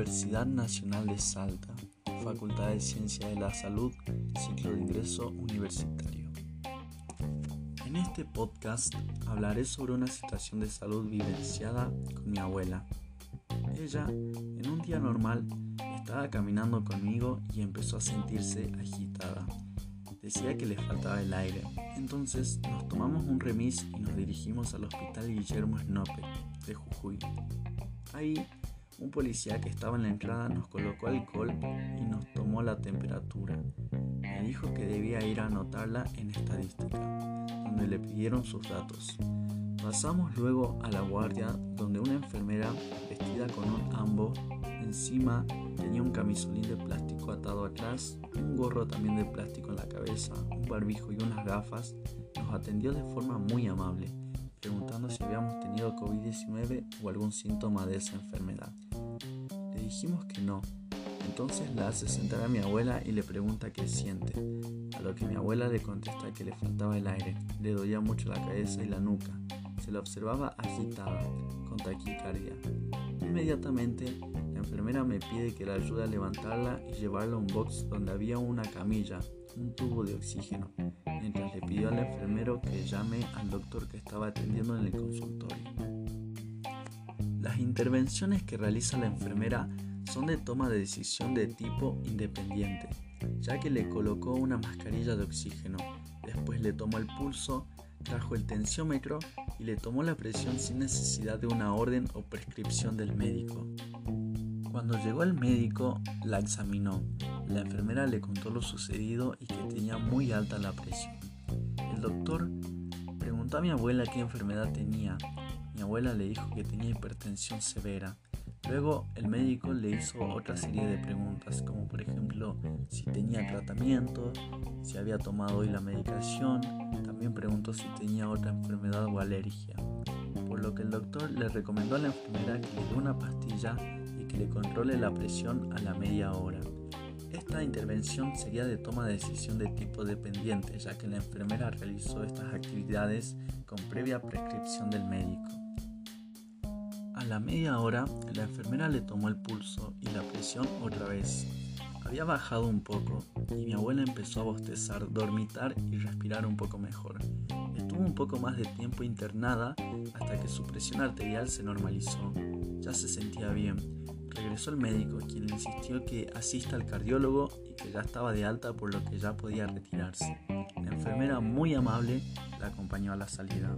Universidad Nacional de Salta, Facultad de Ciencia de la Salud, ciclo de ingreso universitario. En este podcast hablaré sobre una situación de salud vivenciada con mi abuela. Ella, en un día normal, estaba caminando conmigo y empezó a sentirse agitada. Decía que le faltaba el aire. Entonces nos tomamos un remis y nos dirigimos al Hospital Guillermo Snope de Jujuy. Ahí un policía que estaba en la entrada nos colocó alcohol y nos tomó la temperatura. Me dijo que debía ir a anotarla en estadística, donde le pidieron sus datos. Pasamos luego a la guardia, donde una enfermera vestida con un ambo encima tenía un camisolín de plástico atado atrás, un gorro también de plástico en la cabeza, un barbijo y unas gafas, nos atendió de forma muy amable, preguntando si habíamos tenido COVID-19 o algún síntoma de esa enfermedad dijimos que no. Entonces la hace sentar a mi abuela y le pregunta qué siente, a lo que mi abuela le contesta que le faltaba el aire, le dolía mucho la cabeza y la nuca, se la observaba agitada, con taquicardia. Inmediatamente, enfermera me pide que la ayude a levantarla y llevarla a un box donde había una camilla, un tubo de oxígeno, mientras le pidió al enfermero que llame al doctor que estaba atendiendo en el consultorio. Las intervenciones que realiza la enfermera son de toma de decisión de tipo independiente, ya que le colocó una mascarilla de oxígeno, después le tomó el pulso, trajo el tensiómetro y le tomó la presión sin necesidad de una orden o prescripción del médico. Cuando llegó el médico, la examinó. La enfermera le contó lo sucedido y que tenía muy alta la presión. El doctor preguntó a mi abuela qué enfermedad tenía mi abuela le dijo que tenía hipertensión severa. Luego el médico le hizo otra serie de preguntas, como por ejemplo si tenía tratamiento, si había tomado hoy la medicación, también preguntó si tenía otra enfermedad o alergia. Lo que el doctor le recomendó a la enfermera que le dé una pastilla y que le controle la presión a la media hora. Esta intervención sería de toma de decisión de tipo dependiente, ya que la enfermera realizó estas actividades con previa prescripción del médico. A la media hora, la enfermera le tomó el pulso y la presión otra vez. Había bajado un poco y mi abuela empezó a bostezar, dormitar y respirar un poco mejor. Estuvo un poco más de tiempo internada hasta que su presión arterial se normalizó. Ya se sentía bien. Regresó el médico, quien le insistió que asista al cardiólogo y que ya estaba de alta por lo que ya podía retirarse. La enfermera muy amable la acompañó a la salida.